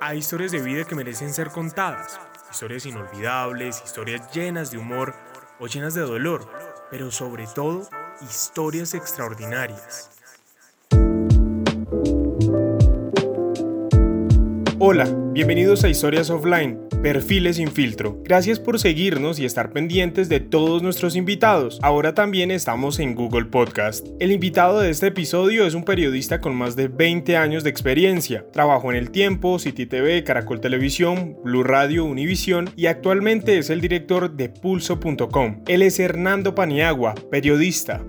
Hay historias de vida que merecen ser contadas. Historias inolvidables, historias llenas de humor o llenas de dolor, pero sobre todo historias extraordinarias. Hola, bienvenidos a Historias Offline, Perfiles sin filtro. Gracias por seguirnos y estar pendientes de todos nuestros invitados. Ahora también estamos en Google Podcast. El invitado de este episodio es un periodista con más de 20 años de experiencia. Trabajó en El Tiempo, City TV, Caracol Televisión, Blue Radio, Univisión y actualmente es el director de Pulso.com. Él es Hernando Paniagua, periodista.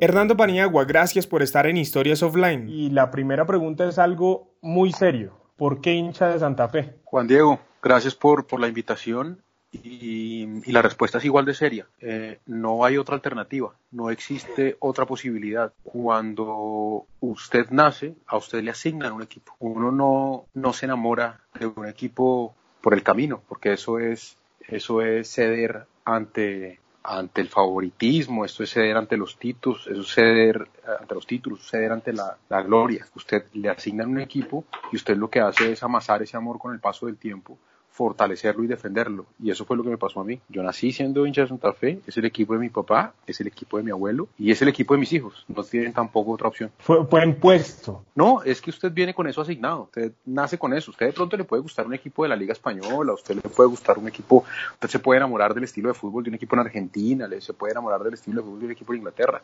Hernando Paniagua, gracias por estar en Historias Offline. Y la primera pregunta es algo muy serio. ¿Por qué hincha de Santa Fe? Juan Diego, gracias por, por la invitación y, la respuesta es igual de seria. Eh, no hay otra alternativa, no existe otra posibilidad. Cuando usted nace, a usted le asignan un equipo. Uno no, no se enamora de un equipo por el camino, porque eso es, eso es ceder ante, ante el favoritismo, esto es ceder ante los títulos, eso es ceder eh, ante los títulos, ceder ante la, la, gloria. Usted le asigna un equipo y usted lo que hace es amasar ese amor con el paso del tiempo fortalecerlo y defenderlo. Y eso fue lo que me pasó a mí. Yo nací siendo hincha de Santa Fe, es el equipo de mi papá, es el equipo de mi abuelo y es el equipo de mis hijos. No tienen tampoco otra opción. Fue, fue impuesto. No, es que usted viene con eso asignado. Usted nace con eso. Usted de pronto le puede gustar un equipo de la Liga Española, usted le puede gustar un equipo, usted se puede enamorar del estilo de fútbol de un equipo en Argentina, se puede enamorar del estilo de fútbol de un equipo en Inglaterra.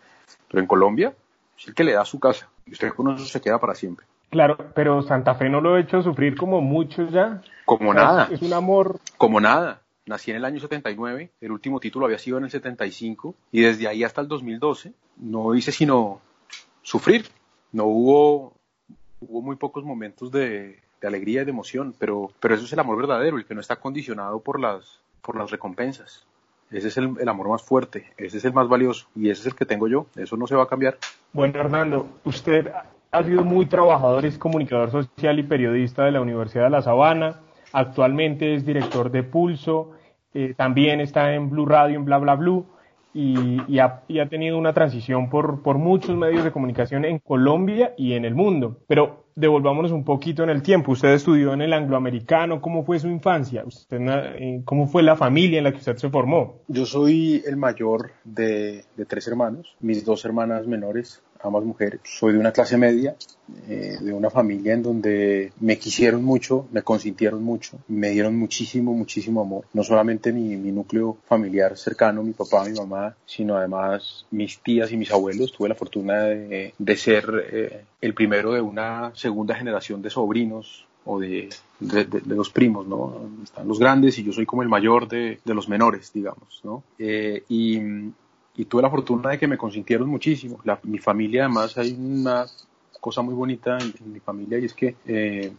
Pero en Colombia es el que le da su casa y usted con eso se queda para siempre. Claro, pero Santa Fe no lo ha hecho sufrir como muchos ya. Como nada. Es un amor. Como nada. Nací en el año 79, el último título había sido en el 75 y desde ahí hasta el 2012 no hice sino sufrir. No hubo, hubo muy pocos momentos de, de alegría y de emoción, pero, pero eso es el amor verdadero, el que no está condicionado por las, por las recompensas. Ese es el, el, amor más fuerte, ese es el más valioso y ese es el que tengo yo. Eso no se va a cambiar. Bueno, Hernando, usted ha sido muy trabajador, es comunicador social y periodista de la Universidad de La Sabana. Actualmente es director de Pulso. Eh, también está en Blue Radio, en Bla Bla Blue. Y, ha, tenido una transición por, muchos medios de comunicación en Colombia y en el mundo. Pero devolvámonos un poquito en el tiempo. Usted estudió en el angloamericano, ¿cómo fue su infancia? ¿Usted, eh, ¿Cómo fue la familia en la que usted se formó? Yo soy el mayor de tres hermanos, mis dos hermanas menores ambas mujeres. Soy de una clase media, eh, de una familia en donde me quisieron mucho, me consintieron mucho, me dieron muchísimo, muchísimo amor. No solamente mi, mi núcleo familiar cercano, mi papá, mi mamá, sino además mis tías y mis abuelos. Tuve la fortuna de, de ser eh, el primero de una segunda generación de sobrinos o de, de, de, de, los primos, ¿no? Están los grandes y yo soy como el mayor de, los menores, digamos, ¿no? Eh, y, y tuve la fortuna de que me consintieron muchísimo. La, mi familia, además, hay una cosa muy bonita en, mi familia y es que eh,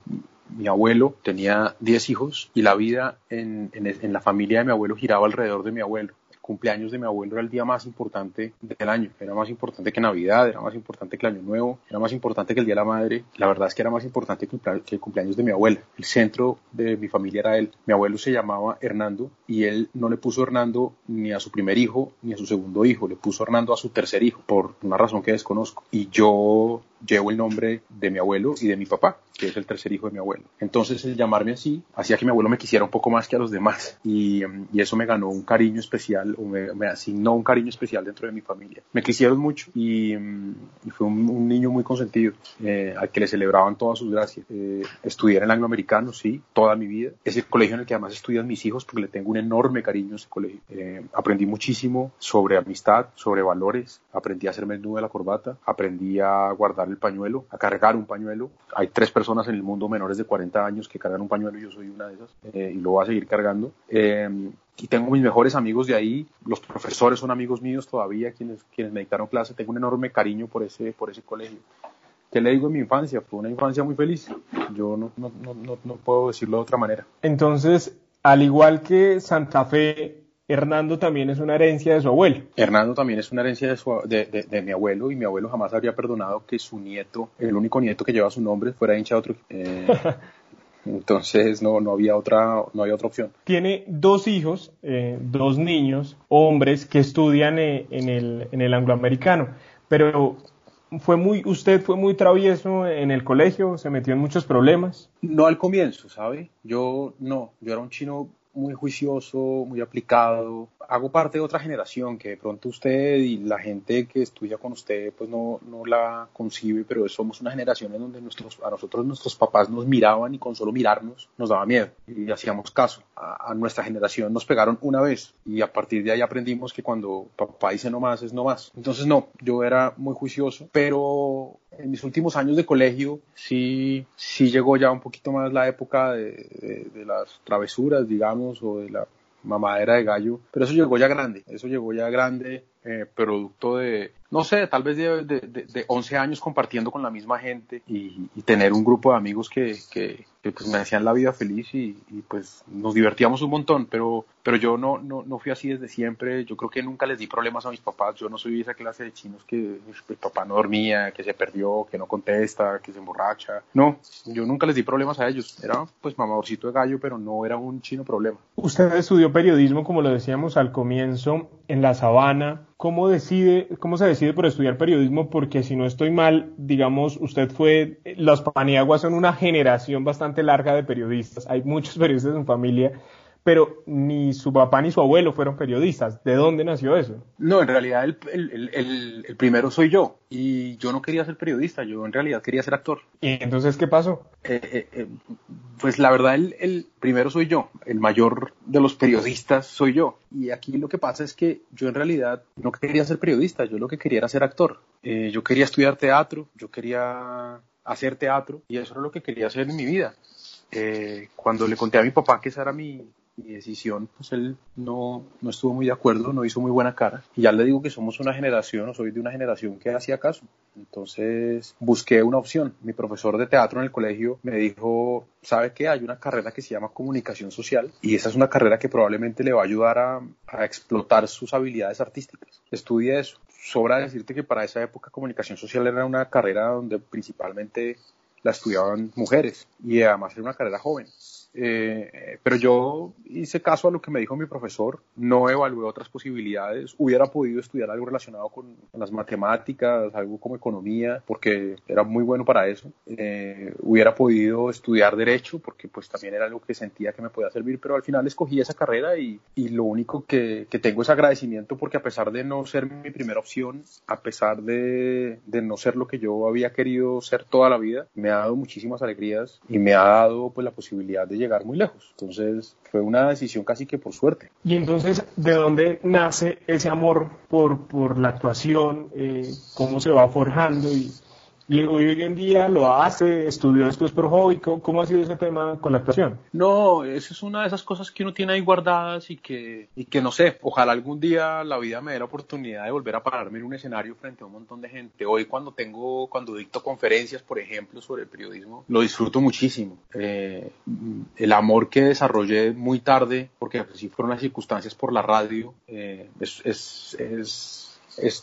mi abuelo tenía 10 hijos y la vida en, en, la familia de mi abuelo giraba alrededor de mi abuelo. Cumpleaños de mi abuelo era el día más importante del año. Era más importante que Navidad, era más importante que el Año Nuevo, era más importante que el Día de la Madre. La verdad es que era más importante que el cumpleaños de mi abuela. El centro de mi familia era él. Mi abuelo se llamaba Hernando y él no le puso Hernando ni a su primer hijo ni a su segundo hijo, le puso Hernando a su tercer hijo por una razón que desconozco. Y yo llevo el nombre de mi abuelo y de mi papá, que es el tercer hijo de mi abuelo. Entonces el llamarme así hacía que mi abuelo me quisiera un poco más que a los demás y, y eso me ganó un cariño especial o me, me, asignó un cariño especial dentro de mi familia. Me quisieron mucho y, y fue un, un, niño muy consentido eh, al que le celebraban todas sus gracias. Eh, estudié en el angloamericano, sí, toda mi vida. Es el colegio en el que además estudian mis hijos porque le tengo un enorme cariño a ese colegio. Eh, aprendí muchísimo sobre amistad, sobre valores, aprendí a hacerme el nudo de la corbata, aprendí a guardar el pañuelo, a cargar un pañuelo. Hay tres personas en el mundo menores de 40 años que cargan un pañuelo, yo soy una de esas, eh, y lo voy a seguir cargando. Eh, y tengo mis mejores amigos de ahí, los profesores son amigos míos todavía, quienes, quienes me dictaron clase, tengo un enorme cariño por ese, por ese colegio. ¿Qué le digo en mi infancia? Fue una infancia muy feliz. Yo no, no, no, no puedo decirlo de otra manera. Entonces, al igual que Santa Fe, Hernando también es una herencia de su abuelo. Hernando también es una herencia de, su, de, de, mi abuelo y mi abuelo jamás habría perdonado que su nieto, el único nieto que lleva su nombre, fuera hincha de otro. Eh, entonces no, no, había otra, no había otra opción. Tiene dos hijos, eh, dos niños, hombres que estudian eh, en, el, en el angloamericano, pero fue muy, usted fue muy travieso en el colegio, se metió en muchos problemas. No al comienzo, ¿sabe? Yo no, yo era un chino muy juicioso, muy aplicado. Hago parte de otra generación que de pronto usted y la gente que estudia con usted pues no, no la concibe, pero somos una generación en donde nuestros, a nosotros nuestros papás nos miraban y con solo mirarnos nos daba miedo y hacíamos caso. A, a nuestra generación nos pegaron una vez y a partir de ahí aprendimos que cuando papá dice no más es no más. Entonces no, yo era muy juicioso, pero en mis últimos años de colegio sí, sí llegó ya un poquito más la época de, de, las travesuras, digamos, o de la mamadera de gallo, pero eso llegó ya grande, eso llegó ya grande, eh, producto de, no sé, tal vez de, de, de, 11 años compartiendo con la misma gente y, tener un grupo de amigos que, pues me hacían la vida feliz y, y, pues nos divertíamos un montón, pero, pero yo no, no, no fui así desde siempre, yo creo que nunca les di problemas a mis papás, yo no soy esa clase de chinos que el papá no dormía, que se perdió, que no contesta, que se emborracha, no, yo nunca les di problemas a ellos, era pues mamadorcito de gallo, pero no era un chino problema. Usted estudió periodismo, como lo decíamos al comienzo, en La Sabana, ¿cómo decide, cómo se decide por estudiar periodismo? Porque si no estoy mal, digamos, usted fue, los Paniaguas son una generación bastante larga de periodistas, hay muchos periodistas en familia, pero ni su papá ni su abuelo fueron periodistas. ¿De dónde nació eso? No, en realidad el, el, el, el, primero soy yo y yo no quería ser periodista, yo en realidad quería ser actor. ¿Y entonces qué pasó? Eh, eh, eh, pues la verdad el, primero soy yo, el mayor de los periodistas soy yo. Y aquí lo que pasa es que yo en realidad no quería ser periodista, yo lo que quería era ser actor. Yo quería estudiar teatro, yo quería hacer teatro y eso era lo que quería hacer en mi vida. Eh, cuando le conté a mi papá que esa era mi, mi decisión, pues él no, no estuvo muy de acuerdo, no hizo muy buena cara. Y ya le digo que somos una generación, o soy de una generación que hacía caso. Entonces busqué una opción. Mi profesor de teatro en el colegio me dijo, ¿sabe qué? Hay una carrera que se llama comunicación social y esa es una carrera que probablemente le va a ayudar a, a explotar sus habilidades artísticas. Estudie eso. Sobra decirte que para esa época comunicación social era una carrera donde principalmente la estudiaban mujeres y además era una carrera joven. Eh, pero yo hice caso a lo que me dijo mi profesor, no evalué otras posibilidades, hubiera podido estudiar algo relacionado con, las matemáticas, algo como economía, porque era muy bueno para eso, eh, hubiera podido estudiar derecho, porque pues también era algo que sentía que me podía servir, pero al final escogí esa carrera y, y lo único que, que, tengo es agradecimiento porque a pesar de no ser mi primera opción, a pesar de, de no ser lo que yo había querido ser toda la vida, me ha dado muchísimas alegrías y me ha dado pues la posibilidad de llegar muy lejos. Entonces fue una decisión casi que por suerte. Y entonces, ¿de dónde nace ese amor por, por la actuación? Eh, ¿Cómo se va forjando? Y, y hoy en día lo hace, estudió después por hobby. ¿Cómo, ¿Cómo, ha sido ese tema con la actuación? No, eso es una de esas cosas que uno tiene ahí guardadas y que, y que no sé, ojalá algún día la vida me dé la oportunidad de volver a pararme en un escenario frente a un montón de gente. Hoy cuando tengo, cuando dicto conferencias, por ejemplo, sobre el periodismo, lo disfruto muchísimo. Eh, el amor que desarrollé muy tarde, porque así fueron las circunstancias por la radio, eh, es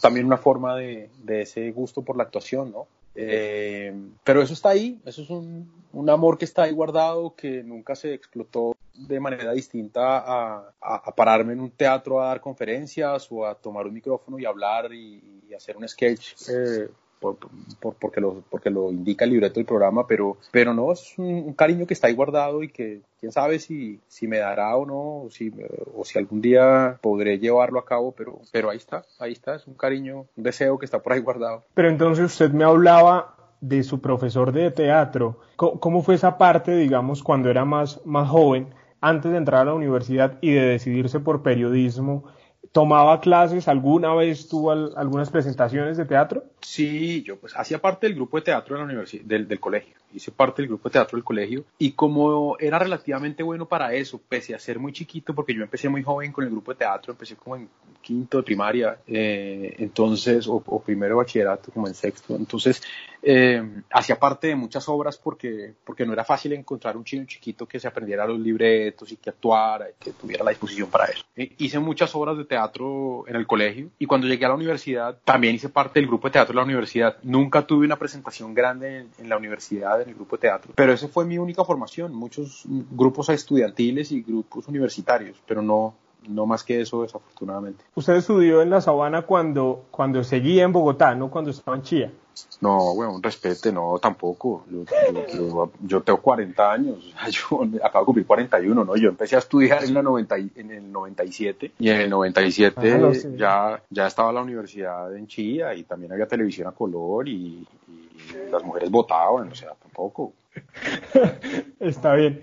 también una forma de, de ese gusto por la actuación, ¿no? Eh, pero eso está ahí, eso es un, un, amor que está ahí guardado, que nunca se explotó de manera distinta a, a, a, pararme en un teatro a dar conferencias o a tomar un micrófono y hablar y, y hacer un sketch. Eh, por, por, porque, lo, porque lo indica el libreto del programa, pero, pero no, es un, un, cariño que está ahí guardado y que quién sabe si, si me dará o no, o si, o si algún día podré llevarlo a cabo, pero, pero ahí está, ahí está, es un cariño, un deseo que está por ahí guardado. Pero entonces usted me hablaba de su profesor de teatro, ¿cómo, cómo fue esa parte, digamos, cuando era más, más joven, antes de entrar a la universidad y de decidirse por periodismo? tomaba clases, alguna vez tuvo algunas presentaciones de teatro? Sí, yo pues hacía parte del grupo de teatro de la universidad, del, del, colegio, hice parte del grupo de teatro del colegio y como era relativamente bueno para eso, pese a ser muy chiquito, porque yo empecé muy joven con el grupo de teatro, empecé como en quinto de primaria, eh, entonces, o, o, primero bachillerato, como en sexto, entonces eh, hacía parte de muchas obras porque, porque no era fácil encontrar un chino chiquito que se aprendiera los libretos y que actuara y que tuviera la disposición para eso. Eh, hice muchas obras de teatro en el colegio y cuando llegué a la universidad también hice parte del grupo de teatro de la universidad. Nunca tuve una presentación grande en, en la universidad, en el grupo de teatro, pero esa fue mi única formación. Muchos grupos estudiantiles y grupos universitarios, pero no, no más que eso, desafortunadamente. Usted estudió en la Sabana cuando, cuando seguía en Bogotá, no cuando estaba en Chía. No, bueno, respete, no, tampoco. Yo, yo, yo, tengo 40 años, yo acabo de cumplir 41, ¿no? Yo empecé a estudiar en, la 90, en el 97 y en el 97 ah, no, sí. ya, ya estaba la universidad en Chía y también había televisión a color y las mujeres votaban, o sea, tampoco. Está bien.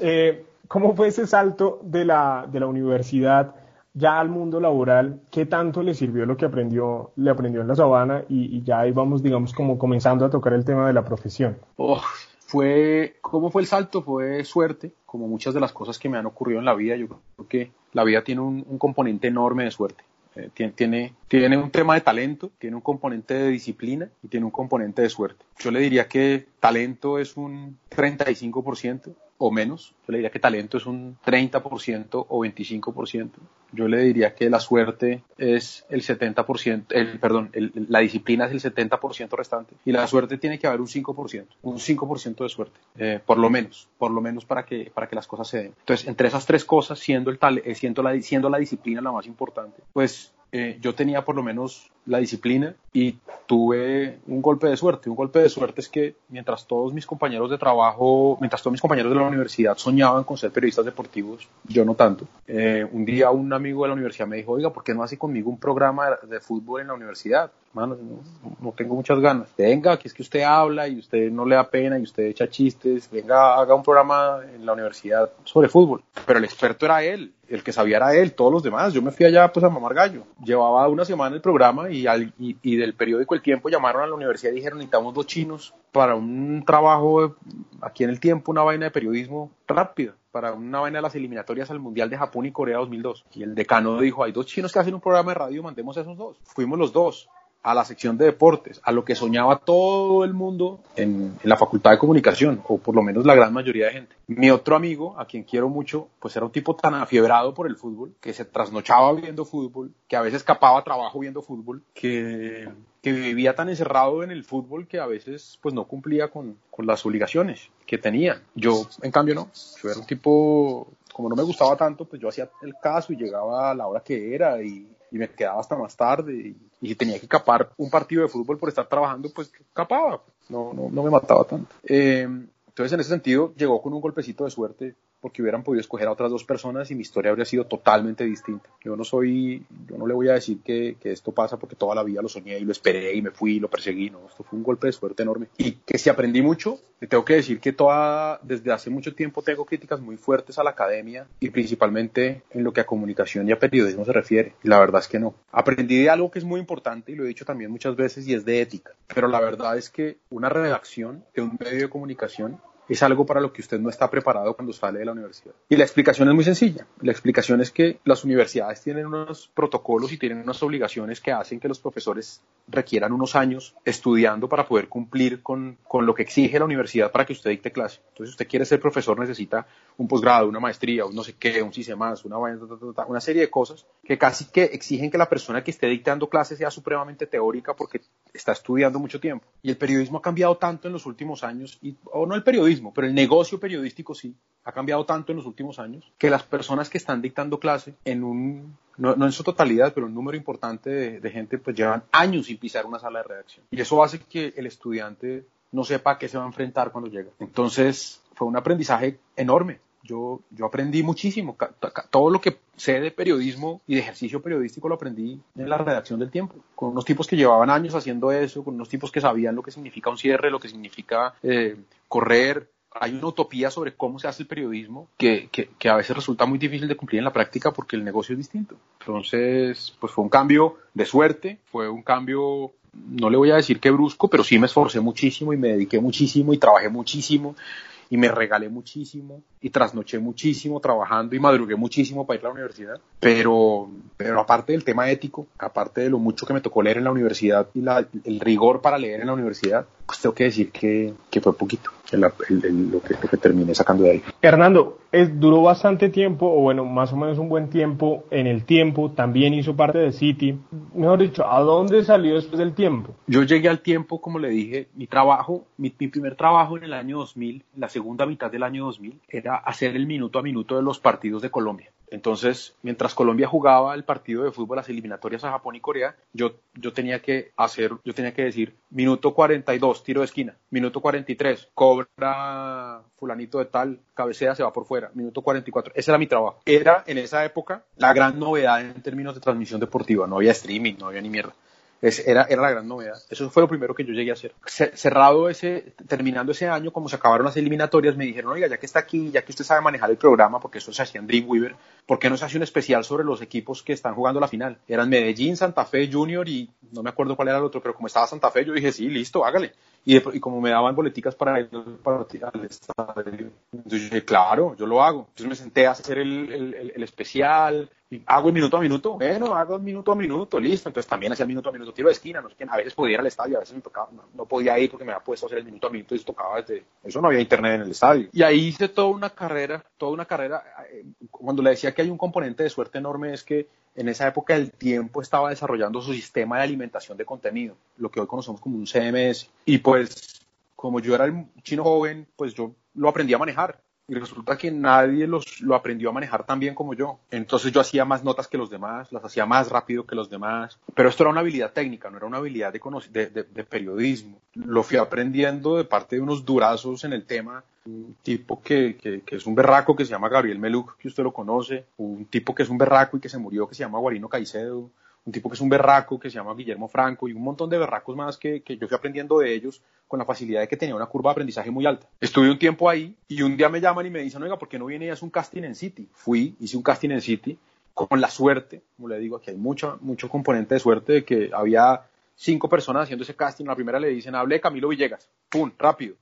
Eh, ¿Cómo fue ese salto de la, de la universidad ya al mundo laboral? ¿Qué tanto le sirvió lo que aprendió, le aprendió en la sabana? Y, y ya ahí vamos, digamos, como comenzando a tocar el tema de la profesión. Oh, fue, ¿Cómo fue el salto? Fue suerte, como muchas de las cosas que me han ocurrido en la vida. Yo creo que la vida tiene un, un componente enorme de suerte. Eh, tiene, tiene, tiene un tema de talento, tiene un componente de disciplina y tiene un componente de suerte. Yo le diría que talento es un 35%, o menos. Yo le diría que talento es un 30% o 25%. Yo le diría que la suerte es el 70%, el, perdón, el, la disciplina es el 70% restante. Y la suerte tiene que haber un 5%, un 5% de suerte, eh, por lo menos, por lo menos para que, para que las cosas se den. Entonces, entre esas tres cosas, siendo, el eh, siendo, la, siendo la disciplina la más importante, pues eh, yo tenía por lo menos la disciplina y tuve un golpe de suerte. Un golpe de suerte es que mientras todos mis compañeros de trabajo, mientras todos mis compañeros de la universidad soñaban con ser periodistas deportivos, yo no tanto. Eh, un día un amigo de la universidad me dijo, oiga, ¿por qué no hace conmigo un programa de fútbol en la universidad? Mano, no, tengo muchas ganas. Venga, que es que usted habla y usted no le da pena y usted echa chistes. Venga, haga un programa en la universidad sobre fútbol. Pero el experto era él, el que sabía era él, todos los demás. Yo me fui allá pues a mamar gallo. Llevaba una semana el programa y, al, y, y, del periódico El Tiempo llamaron a la universidad y dijeron necesitamos dos chinos para un trabajo aquí en El Tiempo, una vaina de periodismo rápida, para una vaina de las eliminatorias al Mundial de Japón y Corea 2002. Y el decano dijo, hay dos chinos que hacen un programa de radio, mandemos a esos dos. Fuimos los dos a la sección de deportes, a lo que soñaba todo el mundo en, la facultad de comunicación, o por lo menos la gran mayoría de gente. Mi otro amigo, a quien quiero mucho, pues era un tipo tan afiebrado por el fútbol, que se trasnochaba viendo fútbol, que a veces escapaba a trabajo viendo fútbol, que, que vivía tan encerrado en el fútbol que a veces pues no cumplía con, con las obligaciones que tenía. Yo, en cambio, no. Yo era un tipo, como no me gustaba tanto, pues yo hacía el caso y llegaba a la hora que era y y me quedaba hasta más tarde y, y, tenía que capar un partido de fútbol por estar trabajando, pues capaba, no, no, no me mataba tanto. Eh, entonces en ese sentido llegó con un golpecito de suerte porque hubieran podido escoger a otras dos personas y mi historia habría sido totalmente distinta. Yo no soy, yo no le voy a decir que, esto pasa porque toda la vida lo soñé y lo esperé y me fui y lo perseguí, no, esto fue un golpe de suerte enorme. Y que si aprendí mucho, le tengo que decir que desde hace mucho tiempo tengo críticas muy fuertes a la academia y principalmente en lo que a comunicación y a periodismo se refiere. Y la verdad es que no. Aprendí de algo que es muy importante y lo he dicho también muchas veces y es de ética. Pero la verdad es que una redacción de un medio de comunicación es algo para lo que usted no está preparado cuando sale de la universidad. Y la explicación es muy sencilla. La explicación es que las universidades tienen unos protocolos y tienen unas obligaciones que hacen que los profesores requieran unos años estudiando para poder cumplir con, con lo que exige la universidad para que usted dicte clase. Entonces, si usted quiere ser profesor, necesita un posgrado, una maestría, un no sé qué, un más, una, serie de cosas que casi que exigen que la persona que esté dictando clases sea supremamente teórica porque está estudiando mucho tiempo. Y el periodismo ha cambiado tanto en los últimos años, o no el periodismo, pero el negocio periodístico sí ha cambiado tanto en los últimos años que las personas que están dictando clase en un no, en su totalidad, pero un número importante de, de, gente pues llevan años sin pisar una sala de redacción. Y eso hace que el estudiante no sepa a qué se va a enfrentar cuando llega. Entonces fue un aprendizaje enorme. Yo, yo aprendí muchísimo. Todo lo que sé de periodismo y de ejercicio periodístico lo aprendí en la redacción del tiempo, con unos tipos que llevaban años haciendo eso, con unos tipos que sabían lo que significa un cierre, lo que significa eh, correr, hay una utopía sobre cómo se hace el periodismo que, que, que, a veces resulta muy difícil de cumplir en la práctica porque el negocio es distinto. Entonces, pues fue un cambio de suerte, fue un cambio, no le voy a decir que brusco, pero sí me esforcé muchísimo y me dediqué muchísimo y trabajé muchísimo y me regalé muchísimo y trasnoché muchísimo trabajando y madrugué muchísimo para ir a la universidad. Pero, pero aparte del tema ético, aparte de lo mucho que me tocó leer en la universidad y la, el rigor para leer en la universidad, pues tengo que decir que, que fue poquito el, el, el, lo, que, lo que terminé sacando de ahí. Hernando, es, duró bastante tiempo, o bueno, más o menos un buen tiempo en el tiempo, también hizo parte de City. Mejor dicho, ¿a dónde salió después del tiempo? Yo llegué al tiempo, como le dije, mi trabajo, mi, mi primer trabajo en el año 2000, la segunda mitad del año 2000, era hacer el minuto a minuto de los partidos de Colombia. Entonces, mientras Colombia jugaba el partido de fútbol, las eliminatorias a Japón y Corea, yo, yo tenía que hacer, yo tenía que decir, minuto 42, tiro de esquina, minuto 43, cobra fulanito de tal, cabecea, se va por fuera, minuto 44. Ese era mi trabajo. Era en esa época la gran novedad en términos de transmisión deportiva. No había streaming, no había ni mierda. Es, era, era la gran novedad. Eso fue lo primero que yo llegué a hacer. Cerrado ese, terminando ese año, como se acabaron las eliminatorias, me dijeron, oiga, ya que está aquí, ya que usted sabe manejar el programa, porque eso se hacía en Dreamweaver, ¿por qué no se hace un especial sobre los equipos que están jugando la final? Eran Medellín, Santa Fe, Junior y no me acuerdo cuál era el otro, pero como estaba Santa Fe, yo dije, sí, listo, hágale. Y, de, y como me daban boleticas para ir para, al estadio, entonces yo dije, claro, yo lo hago. Entonces me senté a hacer el, el, especial, hago el minuto a minuto, bueno, hago el minuto a minuto, listo. Entonces también hacía el minuto a minuto, tiro de esquina, no sé quién, a veces podía ir al estadio, a veces me tocaba, no, podía ir porque me había puesto a hacer el minuto a minuto y tocaba desde, eso no había internet en el estadio. Y ahí hice toda una carrera, toda una carrera, cuando le decía que hay un componente de suerte enorme es que en esa época el tiempo estaba desarrollando su sistema de alimentación de contenido, lo que hoy conocemos como un CMS. Y pues, como yo era el chino joven, pues yo lo aprendí a manejar y resulta que nadie los, lo aprendió a manejar tan bien como yo. Entonces yo hacía más notas que los demás, las hacía más rápido que los demás, pero esto era una habilidad técnica, no era una habilidad de, de, de, de periodismo. Lo fui aprendiendo de parte de unos durazos en el tema, un tipo que, que, que, es un berraco que se llama Gabriel Meluc, que usted lo conoce, un tipo que es un berraco y que se murió que se llama Guarino Caicedo, un tipo que es un berraco que se llama Guillermo Franco y un montón de berracos más que, que, yo fui aprendiendo de ellos con la facilidad de que tenía una curva de aprendizaje muy alta. Estuve un tiempo ahí y un día me llaman y me dicen, oiga, ¿por qué no viene y hace un casting en City? Fui, hice un casting en City con la suerte, como le digo, aquí hay mucho, mucho componente de suerte de que había cinco personas haciendo ese casting. La primera le dicen, hable de Camilo Villegas. ¡Pum! Rápido.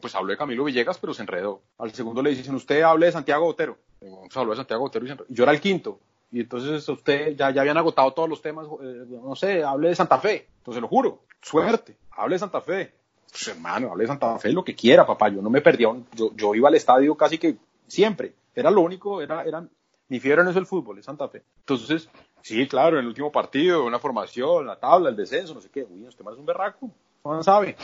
Pues habló de Camilo Villegas, pero se enredó. Al segundo le dicen, usted hable de Santiago Otero. Bueno, pues habló de Santiago Otero y se yo era el quinto. Y entonces usted ya, ya habían agotado todos los temas, eh, no sé, hable de Santa Fe. Entonces lo juro, suerte, hable de Santa Fe. Pues hermano, hable de Santa Fe lo que quiera, papá. Yo no me perdía, un, yo, yo iba al estadio casi que siempre. Era lo único, era, era, mi fiebre no es el fútbol, es Santa Fe. Entonces, sí, claro, en el último partido, una formación, la tabla, el descenso, no sé qué. Uy, este man es un berraco, no sabe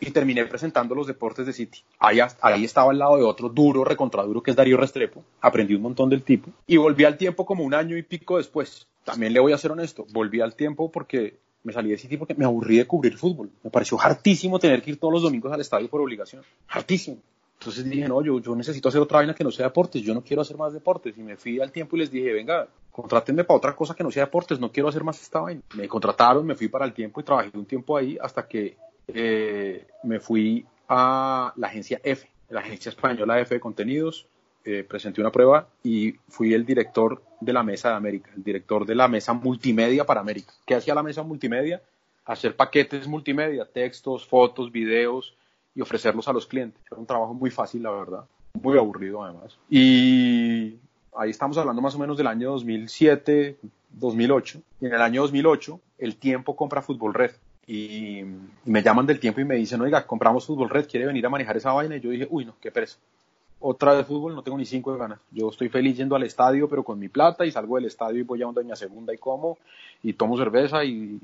y terminé presentando los deportes de City. Ahí, ahí estaba al lado de otro duro, recontraduro, que es Darío Restrepo. Aprendí un montón del tipo. Y volví al tiempo como un año y pico después. También le voy a ser honesto, volví al tiempo porque me salí de City porque me aburrí de cubrir fútbol. Me pareció hartísimo tener que ir todos los domingos al estadio por obligación. Hartísimo. Entonces dije, no, yo, yo necesito hacer otra vaina que no sea deportes, yo no quiero hacer más deportes. Y me fui al tiempo y les dije, venga, contrátenme para otra cosa que no sea deportes, no quiero hacer más esta vaina. Me contrataron, me fui para el tiempo y trabajé un tiempo ahí hasta que eh, me fui a la agencia F, la agencia española F de contenidos, eh, presenté una prueba y fui el director de la mesa de América, el director de la mesa multimedia para América. ¿Qué hacía la mesa multimedia? Hacer paquetes multimedia, textos, fotos, videos y ofrecerlos a los clientes. Era un trabajo muy fácil, la verdad, muy aburrido además. Y ahí estamos hablando más o menos del año 2007, 2008. Y en el año 2008, el tiempo compra Fútbol Red y, me llaman del tiempo y me dicen, oiga, compramos Fútbol Red, ¿quiere venir a manejar esa vaina? Y yo dije, uy, no, qué pereza. Otra de fútbol, no tengo ni cinco de ganas. Yo estoy feliz yendo al estadio, pero con mi plata, y salgo del estadio y voy a donde mi segunda y como, y tomo cerveza, y,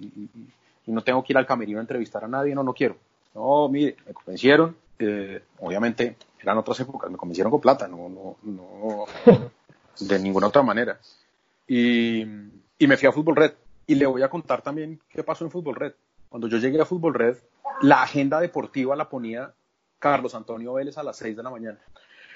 no tengo que ir al camerino a entrevistar a nadie, no, no quiero. No, mire, me convencieron, eh, obviamente eran otras épocas, me convencieron con plata, no, no, no, de ninguna otra manera. Y, y me fui a Fútbol Red. Y le voy a contar también qué pasó en Fútbol Red cuando yo llegué a Fútbol Red, la agenda deportiva la ponía Carlos Antonio Vélez a las 6 de la mañana.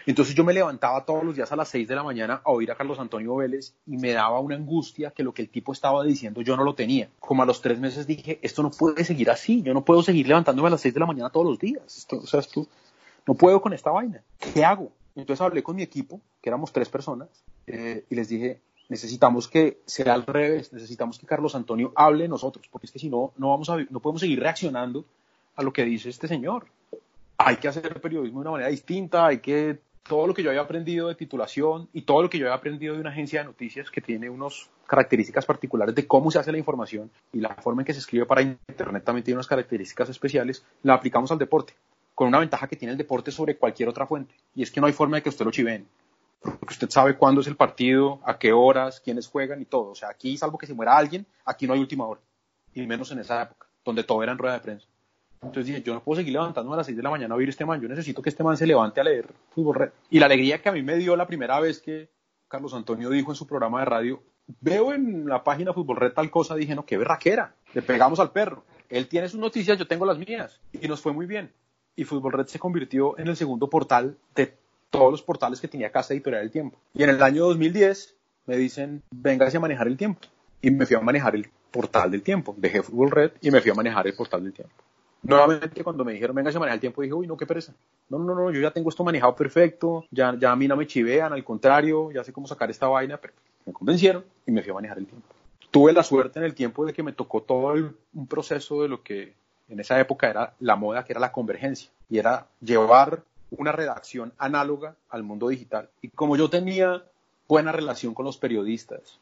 Entonces yo me levantaba todos los días a las 6 de la mañana a oír a Carlos Antonio Vélez y me daba una angustia que lo que el tipo estaba diciendo yo no lo tenía. Como a los tres meses dije, esto no puede seguir así, yo no puedo seguir levantándome a las 6 de la mañana todos los días. Esto, o sea, esto, no puedo con esta vaina, ¿qué hago? Entonces hablé con mi equipo, que éramos tres personas, eh, y les dije, necesitamos que sea al revés, necesitamos que Carlos Antonio hable de nosotros, porque es que si no, no, vamos a, no podemos seguir reaccionando a lo que dice este señor. Hay que hacer periodismo de una manera distinta, hay que todo lo que yo había aprendido de titulación y todo lo que yo había aprendido de una agencia de noticias que tiene unas características particulares de cómo se hace la información y la forma en que se escribe para Internet también tiene unas características especiales, la aplicamos al deporte, con una ventaja que tiene el deporte sobre cualquier otra fuente, y es que no hay forma de que usted lo chiveen, porque usted sabe cuándo es el partido, a qué horas, quiénes juegan y todo. O sea, aquí, salvo que se muera alguien, aquí no hay última hora, y menos en esa época, donde todo era en rueda de prensa. Entonces dije, yo no puedo seguir levantándome a las 6 de la mañana a oír este man, yo necesito que este man se levante a leer Fútbol Red. Y la alegría que a mí me dio la primera vez que Carlos Antonio dijo en su programa de radio, veo en la página Fútbol Red tal cosa, dije, no, qué berraquera, le pegamos al perro. Él tiene sus noticias, yo tengo las mías. Y nos fue muy bien. Y Fútbol Red se convirtió en el segundo portal de todos los portales que tenía Casa Editorial del Tiempo. Y en el año 2010 me dicen, véngase a manejar el tiempo. Y me fui a manejar el portal del tiempo. Dejé Fútbol Red y me fui a manejar el portal del tiempo. Nuevamente, cuando me dijeron, venga, se maneja el tiempo, dije, uy, no, qué pereza. No, no, no, yo ya tengo esto manejado perfecto, ya, ya a mí no me chivean, al contrario, ya sé cómo sacar esta vaina, pero me convencieron y me fui a manejar el tiempo. Tuve la suerte en el tiempo de que me tocó todo un proceso de lo que en esa época era la moda, que era la convergencia, y era llevar una redacción análoga al mundo digital. Y como yo tenía buena relación con los periodistas,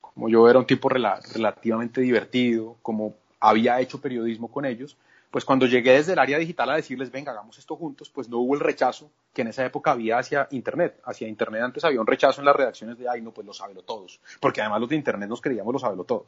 como yo era un tipo relativamente divertido, como había hecho periodismo con ellos, pues cuando llegué desde el área digital a decirles, venga, hagamos esto juntos, pues no hubo el rechazo que en esa época había hacia Internet. Hacia Internet antes había un rechazo en las redacciones de, ay, no, pues lo sabelo todos. Porque además los de Internet nos creíamos lo sabelo todos.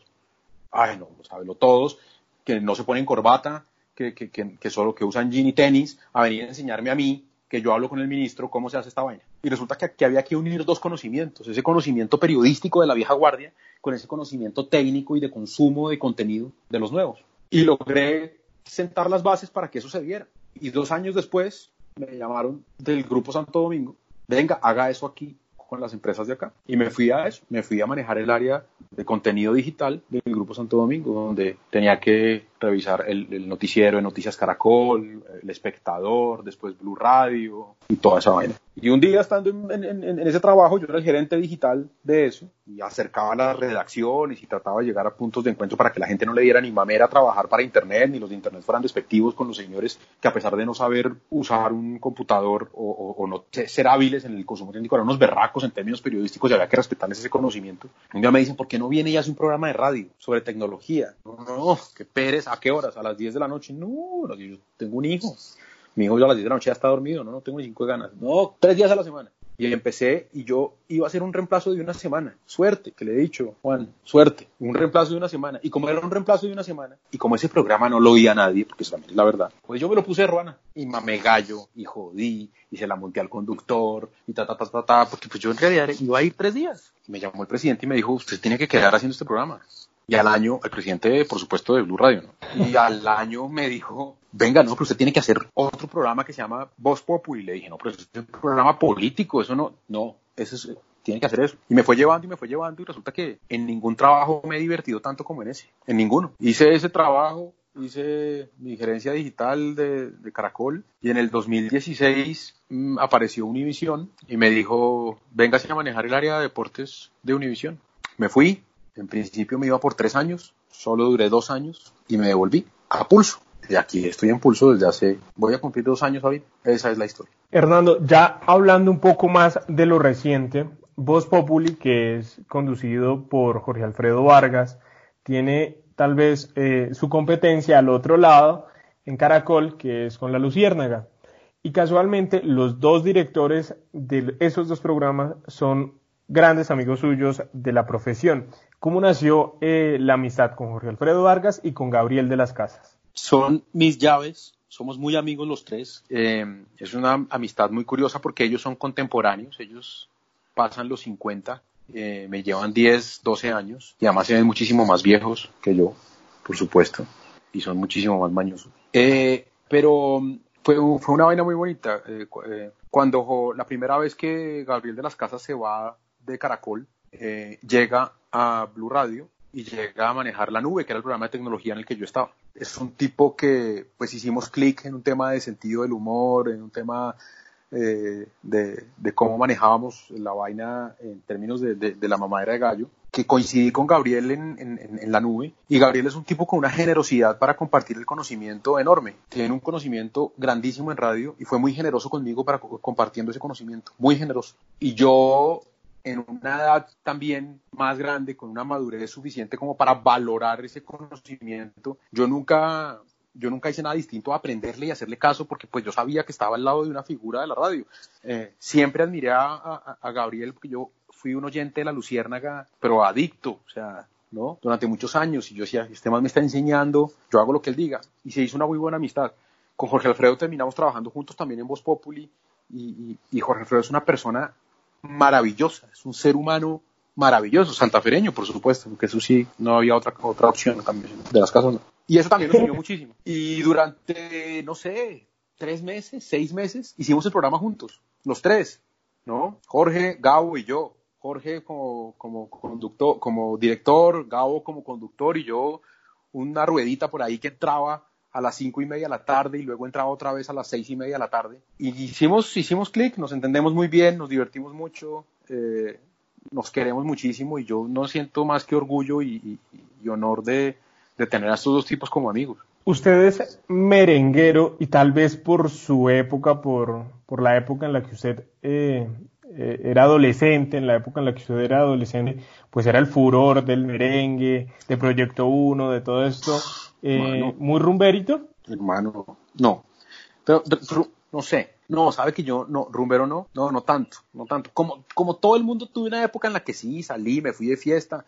Ay, no, lo sabelo todos, que no se ponen corbata, que, que, que, solo que usan jean y tenis, a venir a enseñarme a mí, que yo hablo con el ministro, cómo se hace esta vaina. Y resulta que, que había que unir dos conocimientos, ese conocimiento periodístico de la vieja guardia con ese conocimiento técnico y de consumo de contenido de los nuevos. Y logré sentar las bases para que eso se diera. Y dos años después me llamaron del Grupo Santo Domingo, venga, haga eso aquí con las empresas de acá. Y me fui a eso, me fui a manejar el área de contenido digital del Grupo Santo Domingo, donde tenía que revisar el, noticiero de Noticias Caracol, El Espectador, después Blue Radio y toda esa vaina. Y un día estando en, ese trabajo, yo era el gerente digital de eso y acercaba las redacciones y trataba de llegar a puntos de encuentro para que la gente no le diera ni mamera a trabajar para Internet, ni los de Internet fueran despectivos con los señores que a pesar de no saber usar un computador o, no ser hábiles en el consumo técnico, eran unos berracos en términos periodísticos y había que respetarles ese conocimiento. Un día me dicen, ¿por qué no viene y hace un programa de radio sobre tecnología? No, no, qué pereza ¿A qué horas? ¿A las 10 de la noche? No, yo tengo un hijo. Mi hijo ya a las 10 de la noche ya está dormido, no, no tengo ni cinco ganas. No, tres días a la semana. Y empecé y yo iba a hacer un reemplazo de una semana. Suerte, que le he dicho, Juan, suerte. Un reemplazo de una semana. Y como era un reemplazo de una semana, y como ese programa no lo oía nadie, porque eso también es la verdad, pues yo me lo puse Ruana. Y mamé gallo, y jodí, y se la monté al conductor, y ta, ta, ta, ta, ta, porque pues yo en realidad iba a ir tres días. Y me llamó el presidente y me dijo, usted tiene que quedar haciendo este programa. Y al año, el presidente, por supuesto, de Blue Radio, ¿no? Y al año me dijo, venga, no, pero usted tiene que hacer otro programa que se llama Voz Populi. Y le dije, no, pero es un programa político, eso no, no, eso es, tiene que hacer eso. Y me fue llevando y me fue llevando y resulta que en ningún trabajo me he divertido tanto como en ese, en ninguno. Hice ese trabajo, hice mi gerencia digital de, de Caracol y en el 2016 mmm, apareció Univision y me dijo, véngase a manejar el área de deportes de Univision. Me fui, en principio me iba por tres años, solo duré dos años y me devolví a pulso. Y aquí estoy en pulso desde hace, voy a cumplir dos años, David. Esa es la historia. Hernando, ya hablando un poco más de lo reciente, Voz Populi, que es conducido por Jorge Alfredo Vargas, tiene tal vez eh, su competencia al otro lado en Caracol, que es con la Luciérnaga. Y casualmente los dos directores de esos dos programas son grandes amigos suyos de la profesión. ¿Cómo nació eh, la amistad con Jorge Alfredo Vargas y con Gabriel de las Casas? Son mis llaves, somos muy amigos los tres. Eh, es una amistad muy curiosa porque ellos son contemporáneos, ellos pasan los 50, eh, me llevan 10, 12 años y además se ven muchísimo más viejos que yo, por supuesto, y son muchísimo más mañosos. pero fue, fue, una vaina muy bonita. cuando la primera vez que Gabriel de las Casas se va de Caracol, llega a Blue Radio y llega a manejar la nube, que era el programa de tecnología en el que yo estaba. es un tipo que pues hicimos clic en un tema de sentido del humor, en un tema eh, de, cómo manejábamos la vaina en términos de, la mamadera de gallo, que coincidí con Gabriel en, la nube. Y Gabriel es un tipo con una generosidad para compartir el conocimiento enorme. Tiene un conocimiento grandísimo en radio y fue muy generoso conmigo para compartiendo ese conocimiento. Muy generoso. Y yo en una edad también más grande, con una madurez suficiente como para valorar ese conocimiento. Yo nunca, yo nunca hice nada distinto a aprenderle y hacerle caso porque pues yo sabía que estaba al lado de una figura de la radio. Eh, siempre admiré a, Gabriel porque yo fui un oyente de la Luciérnaga, pero adicto, o sea, ¿no? Durante muchos años y yo decía, este man me está enseñando, yo hago lo que él diga. Y se hizo una muy buena amistad. Con Jorge Alfredo terminamos trabajando juntos también en Voz Populi y, y Jorge Alfredo es una persona maravillosa, es un ser humano maravilloso, santafereño, por supuesto, porque eso sí, no había otra, otra opción de las casas. Y eso también nos sirvió muchísimo. Y durante, no sé, tres meses, seis meses, hicimos el programa juntos, los tres, ¿no? Jorge, Gabo y yo. Jorge como, como conductor, como director, Gabo como conductor y yo una ruedita por ahí que entraba a las cinco y media de la tarde y luego entraba otra vez a las seis y media de la tarde. Y hicimos, hicimos clic, nos entendemos muy bien, nos divertimos mucho, eh, nos queremos muchísimo y yo no siento más que orgullo y, honor de, tener a estos dos tipos como amigos. Usted es merenguero y tal vez por su época, por, por la época en la que usted eh, eh, era adolescente, en la época en la que usted era adolescente, pues era el furor del merengue, de Proyecto 1, de todo esto. Eh, ¿Muy rumberito? Hermano, no. Pero, no sé, no, sabe que yo, no, rumbero no, no, no tanto, no tanto. Como, como todo el mundo tuve una época en la que sí, salí, me fui de fiesta.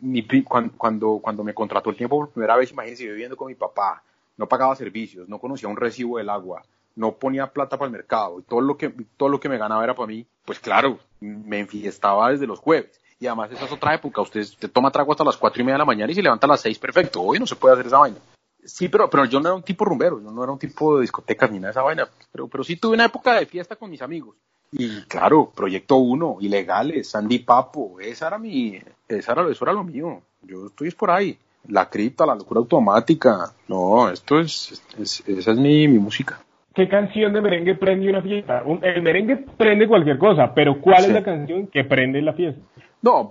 Mi, cuando, cuando, me contrató el tiempo por primera vez, imagínense, viviendo con mi papá, no pagaba servicios, no conocía un recibo del agua, no ponía plata para el mercado y todo lo que, todo lo que me ganaba era para mí, pues claro, me enfiestaba desde los jueves. Y además esa es otra época, usted te toma trago hasta las cuatro y media de la mañana y se levanta a las seis, perfecto. Hoy no se puede hacer esa vaina. Sí, pero, pero yo no era un tipo rumbero, yo no era un tipo de discotecas ni nada de esa vaina, pero, pero sí tuve una época de fiesta con mis amigos. Y claro, Proyecto 1, Ilegales, Sandy Papo, esa era mi, esa era, eso era lo mío. Yo estoy por ahí. La cripta, la locura automática. No, esto es, esa es mi, mi música. ¿Qué canción de merengue prende una fiesta? el merengue prende cualquier cosa, pero ¿cuál es la canción que prende la fiesta? No,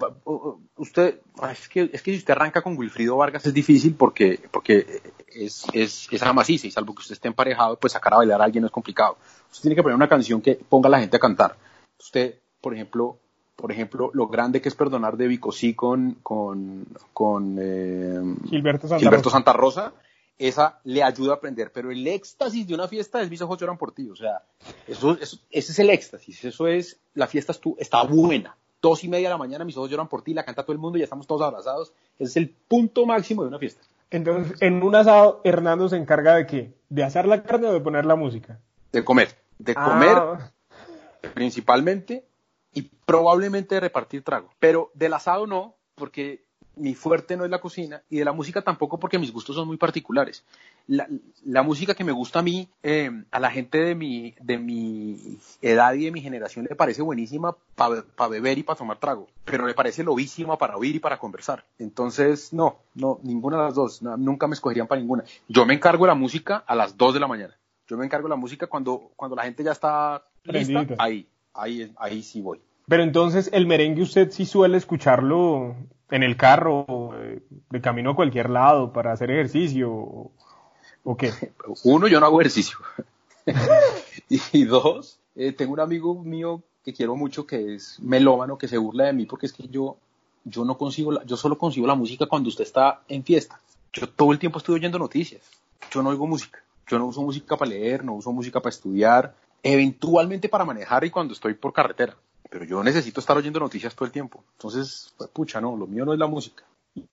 usted, es que, es que si usted arranca con Wilfrido Vargas es difícil porque, porque es, es, es amaciza y salvo que usted esté emparejado, pues sacar a bailar a alguien no es complicado. Usted tiene que poner una canción que ponga a la gente a cantar. Usted, por ejemplo, por ejemplo, lo grande que es perdonar de Vico sí con, con, con eh, Gilberto, Santa, Gilberto Rosa. Santa Rosa, esa le ayuda a aprender, pero el éxtasis de una fiesta es mis ojos lloran por ti, o sea, eso, eso, ese es el éxtasis, eso es, la fiesta está buena, dos y media de la mañana, mis ojos lloran por ti, la canta todo el mundo y ya estamos todos abrazados. Ese es el punto máximo de una fiesta. Entonces, en un asado, Hernando se encarga de qué? ¿De hacer la carne o de poner la música? De comer. De ah. comer principalmente y probablemente de repartir trago. Pero del asado no, porque mi fuerte no es la cocina y de la música tampoco porque mis gustos son muy particulares. La, música que me gusta a mí, eh, a la gente de mi, de mi edad y de mi generación le parece buenísima para beber y para tomar trago, pero le parece lobísima para oír y para conversar. Entonces, no, no, ninguna de las dos, nunca me escogerían para ninguna. Yo me encargo de la música a las 2 de la mañana. Yo me encargo de la música cuando, cuando la gente ya está lista, ahí, ahí, ahí sí voy. Pero entonces el merengue usted sí suele escucharlo en el carro, eh, de camino a cualquier lado para hacer ejercicio o, qué? Uno, yo no hago ejercicio. y dos, eh, tengo un amigo mío que quiero mucho que es melómano, que se burla de mí porque es que yo, yo no consigo, la, yo solo consigo la música cuando usted está en fiesta. Yo todo el tiempo estoy oyendo noticias. Yo no oigo música. Yo no uso música para leer, no uso música para estudiar, eventualmente para manejar y cuando estoy por carretera pero yo necesito estar oyendo noticias todo el tiempo. Entonces, pues, pucha, no, lo mío no es la música.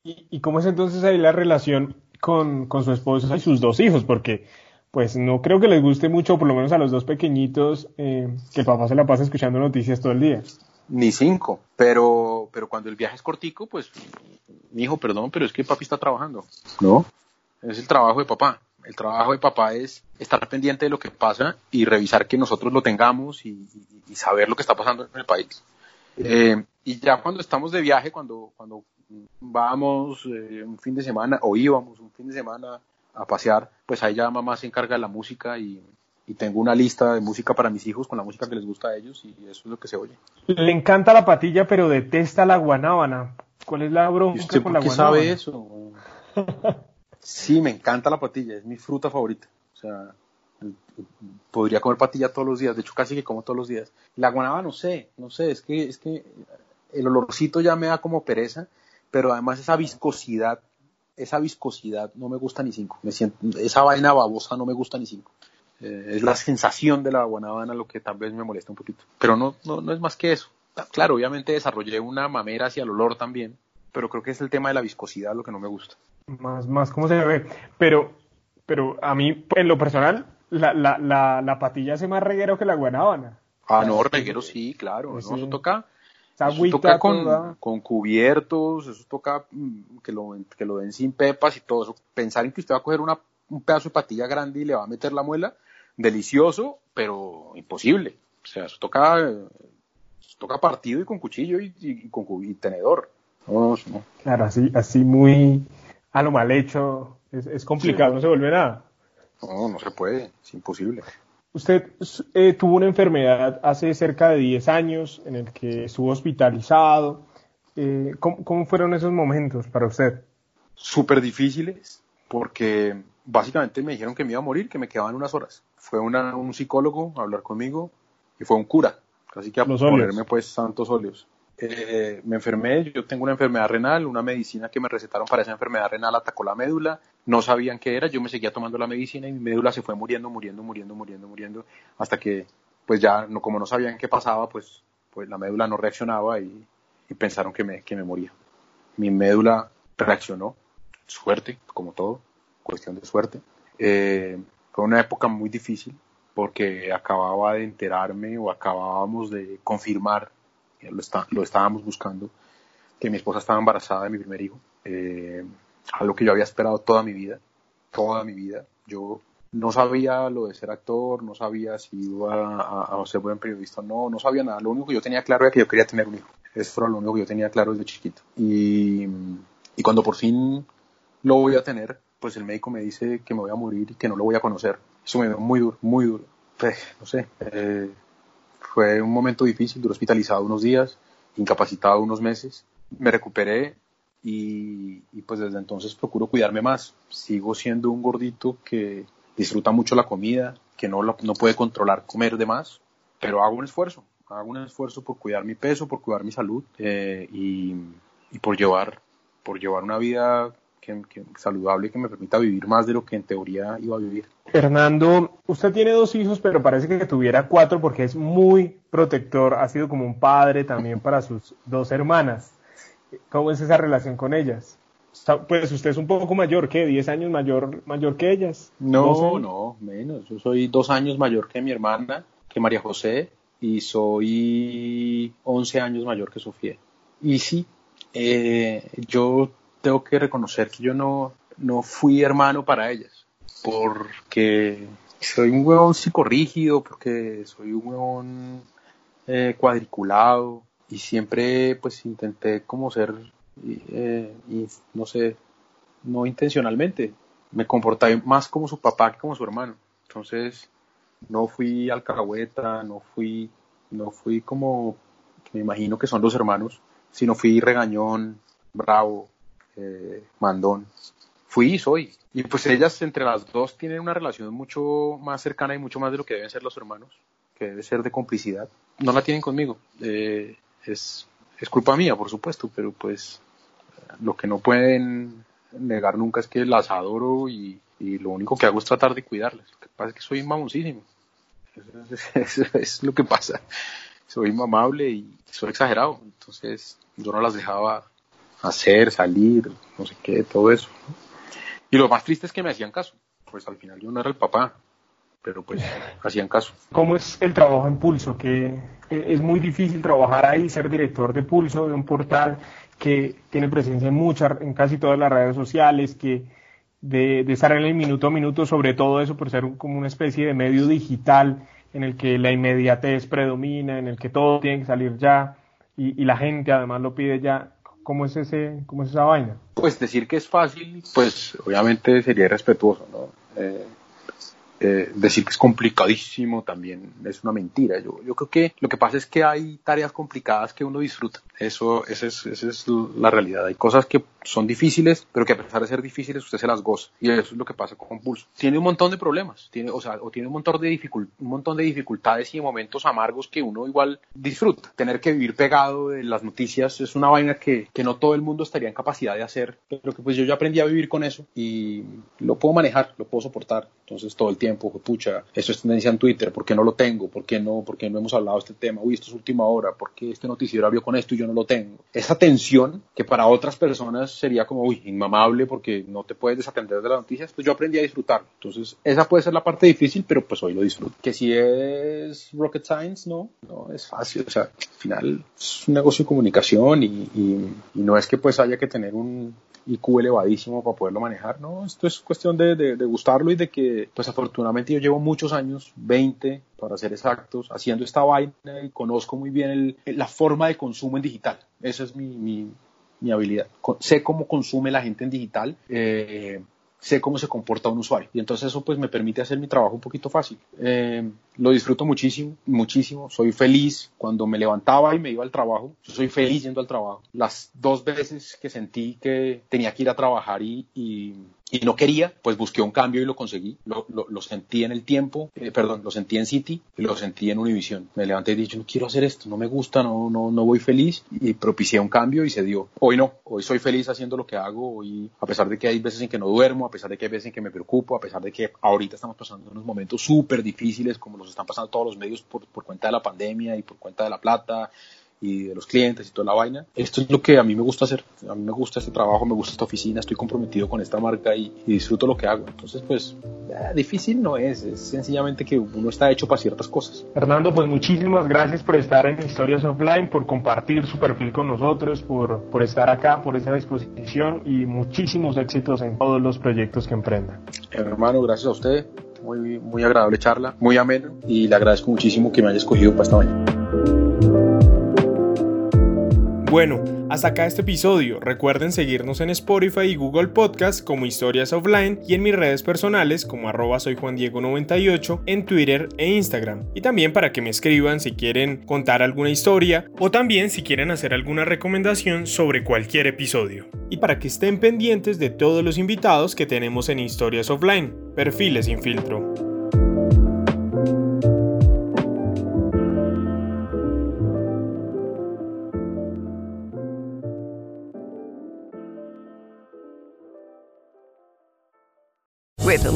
¿Y, cómo es entonces ahí la relación con, con, su esposa y sus dos hijos? Porque, pues, no creo que les guste mucho, por lo menos a los dos pequeñitos, eh, que el papá se la pasa escuchando noticias todo el día. Ni cinco, pero, pero cuando el viaje es cortico, pues, mi hijo, perdón, pero es que papi está trabajando. No, es el trabajo de papá el trabajo de papá es estar pendiente de lo que pasa y revisar que nosotros lo tengamos y, saber lo que está pasando en el país. Eh, y ya cuando estamos de viaje, cuando, cuando, vamos eh, un fin de semana, o íbamos un fin de semana a pasear, pues ahí ya mamá se encarga de la música y, y tengo una lista de música para mis hijos con la música que les gusta a ellos y eso es lo que se oye. Le encanta la patilla, pero detesta la guanábana. ¿Cuál es la bronca ¿Y con la qué guanábana? sabe eso? sí, me encanta la patilla, es mi fruta favorita. O sea, podría comer patilla todos los días, de hecho casi que como todos los días. La guanábana no sé, no sé, es que, es que el olorcito ya me da como pereza, pero además esa viscosidad, esa viscosidad no me gusta ni cinco. Me siento, esa vaina babosa no me gusta ni cinco. Eh, es la sensación de la guanábana lo que tal vez me molesta un poquito. Pero no, no, no es más que eso. Claro, obviamente desarrollé una mamera hacia el olor también, pero creo que es el tema de la viscosidad lo que no me gusta. Más, más, ¿cómo se ve? Pero, pero a mí, en lo personal, la, la, la, la patilla hace más reguero que la guanábana. Ah, no, reguero sí, claro. Pues ¿no? sí. Eso toca, eso toca con, con cubiertos, eso toca mm, que lo, que lo den sin pepas y todo eso. Pensar en que usted va a coger una, un pedazo de patilla grande y le va a meter la muela, delicioso, pero imposible. O sea, eso toca, eh, eso toca partido y con cuchillo y, y- y con y tenedor. Claro, así, así muy a lo mal hecho. Es, es complicado, Sí. no se vuelve nada. No, no se puede, es imposible. Usted eh, tuvo una enfermedad hace cerca de 10 años en el que estuvo hospitalizado. Eh, ¿cómo, cómo fueron esos momentos para usted? Súper difíciles porque básicamente me dijeron que me iba a morir, que me quedaban unas horas. Fue una- un psicólogo a hablar conmigo y fue un cura, casi que a Los óleos. ponerme pues santos óleos. Eh, me enfermé, yo tengo una enfermedad renal, una medicina que me recetaron para esa enfermedad renal atacó la médula, no sabían qué era, yo me seguía tomando la medicina y mi médula se fue muriendo, muriendo, muriendo, muriendo, muriendo, hasta que pues ya, no, como no sabían qué pasaba, pues, pues la médula no reaccionaba y, pensaron que me, que me moría. Mi médula reaccionó, suerte, como todo, cuestión de suerte. Eh, fue una época muy difícil porque acababa de enterarme o acabábamos de confirmar, lo, está- lo estábamos buscando, que mi esposa estaba embarazada de mi primer hijo, eh, algo que yo había esperado toda mi vida, toda mi vida. Yo no sabía lo de ser actor, no sabía si iba a, ser buen periodista no, no sabía nada. Lo único que yo tenía claro era que yo quería tener un hijo. Eso era lo único que yo tenía claro desde chiquito. Y, y cuando por fin lo voy a tener, pues el médico me dice que me voy a morir y que no lo voy a conocer. Eso me dio muy duro, muy duro. Pues, no sé, eh, fue un momento difícil, duré hospitalizado unos días, incapacitado unos meses. Me recuperé y, pues desde entonces procuro cuidarme más. Sigo siendo un gordito que disfruta mucho la comida, que no, la- no puede controlar comer de más, pero hago un esfuerzo, hago un esfuerzo por cuidar mi peso, por cuidar mi salud eh, y, y por llevar, por llevar una vida que, que- saludable que me permita vivir más de lo que en teoría iba a vivir. Fernando, usted tiene dos hijos, pero parece que tuviera cuatro porque es muy protector, ha sido como un padre también para sus dos hermanas. ¿Cómo es esa relación con ellas? Pues usted es un poco mayor, ¿qué? ¿10 años mayor, mayor que ellas? ¿12 No, no, menos. Yo soy dos años mayor que mi hermana, que María José, y soy 11 años mayor que Sofía. Y sí, eh, yo tengo que reconocer que yo no, no fui hermano para ellas, porque soy un huevón psicorrígido, porque soy un huevón eh, cuadriculado, y siempre pues intenté como ser, eh, no sé, no intencionalmente, me comporté más como su papá que como su hermano. Entonces, no fui alcahueta, no fui, no fui como me imagino que son los hermanos, sino fui regañón, bravo, eh, mandón. Fui y soy. Y pues ellas entre las dos tienen una relación mucho más cercana y mucho más de lo que deben ser los hermanos, que debe ser de complicidad. No la tienen conmigo. Eh, es, es culpa mía, por supuesto, pero pues lo que no pueden negar nunca es que las adoro y, lo único que hago es tratar de cuidarlas. Lo que pasa es que soy mamoncísimo. Eso es, lo que pasa. Soy amable y soy exagerado. Entonces yo no las dejaba hacer, salir, no sé qué, todo eso. Y lo más triste es que me hacían caso. Pues al final yo no era el papá, pero pues hacían caso. ¿Cómo es el trabajo en Pulso? Que es muy difícil trabajar ahí, ser director de Pulso, de un portal que tiene presencia en muchas, en casi todas las redes sociales, que de, de estar en el minuto a minuto sobre todo eso por ser un- como una especie de medio digital en el que la inmediatez predomina, en el que todo tiene que salir ya y, y la gente además lo pide ya. Cómo es, ese, cómo es esa vaina? Pues decir que es fácil, pues obviamente sería irrespetuoso, ¿no? Eh, eh, decir que es complicadísimo también es una mentira. Yo, yo creo que lo que pasa es que hay tareas complicadas que uno disfruta. Eso, esa es, esa es la realidad. Hay cosas que son difíciles, pero que a pesar de ser difíciles, usted se las goza. Y eso es lo que pasa con Pulso. Tiene un montón de problemas, tiene, o sea, o tiene un montón de, un montón de dificultades y momentos amargos que uno igual disfruta. Tener que vivir pegado de las noticias es una vaina que, que no todo el mundo estaría en capacidad de hacer, pero que pues yo ya aprendí a vivir con eso y lo puedo manejar, lo puedo soportar. Entonces todo el tiempo, pucha, eso es tendencia en Twitter, ¿por qué no lo tengo? ¿Por qué no? ¿Por qué no hemos hablado de este tema? Uy, esto es última hora, ¿por qué este noticiero abrió con esto y yo no lo tengo? Esa tensión que para otras personas sería como, uy, inmamable porque no te puedes desatender de las noticias, pues yo aprendí a disfrutar. Entonces, esa puede ser la parte difícil, pero pues hoy lo disfruto. Que si es rocket science, no, no es fácil. O sea, al final es un negocio de comunicación y, y, y no es que pues haya que tener un, IQ elevadísimo para poderlo manejar, ¿no? Esto es cuestión de, gustarlo y de que, pues afortunadamente yo llevo muchos años, 20 para ser exactos, haciendo esta vaina y conozco muy bien el, la forma de consumo en digital. Esa es mi, mi, mi habilidad. Sé cómo consume la gente en digital. Eh, sé cómo se comporta un usuario. Y entonces eso pues me permite hacer mi trabajo un poquito fácil. Eh, lo disfruto muchísimo, muchísimo. Soy feliz cuando me levantaba y me iba al trabajo. Yo soy feliz yendo al trabajo. Las dos veces que sentí que tenía que ir a trabajar y, y y no quería, pues busqué un cambio y lo conseguí. Lo, lo, lo sentí en el tiempo, eh, perdón, lo sentí en City lo sentí en Univision. Me levanté y dije, no quiero hacer esto, no me gusta, no, no, no voy feliz y propicié un cambio y se dio. Hoy no, hoy soy feliz haciendo lo que hago, hoy, a pesar de que hay veces en que no duermo, a pesar de que hay veces en que me preocupo, a pesar de que ahorita estamos pasando unos momentos súper difíciles como los están pasando todos los medios por, por cuenta de la pandemia y por cuenta de la plata y de los clientes y toda la vaina. Esto es lo que a mí me gusta hacer. A mí me gusta este trabajo, me gusta esta oficina, estoy comprometido con esta marca y, y disfruto lo que hago. Entonces, pues, eh, difícil no es, es sencillamente que uno está hecho para ciertas cosas. Fernando, pues muchísimas gracias por estar en Historias Offline, por compartir su perfil con nosotros, por, por estar acá, por esta disposición y muchísimos éxitos en todos los proyectos que emprenda. Hermano, gracias a usted. Muy, muy agradable charla, muy ameno y le agradezco muchísimo que me haya escogido para esta mañana. Bueno, hasta acá este episodio. Recuerden seguirnos en Spotify y Google Podcast como Historias Offline y en mis redes personales como arroba soy Juan Diego 98 en Twitter e Instagram. Y también para que me escriban si quieren contar alguna historia o también si quieren hacer alguna recomendación sobre cualquier episodio. Y para que estén pendientes de todos los invitados que tenemos en Historias Offline. Perfiles sin filtro.